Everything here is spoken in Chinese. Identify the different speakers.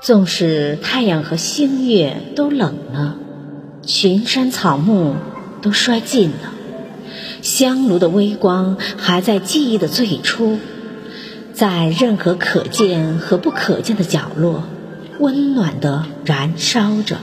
Speaker 1: 纵使太阳和星月都冷了，群山草木都衰尽了，香炉的微光还在记忆的最初，在任何可见和不可见的角落温暖的燃烧着。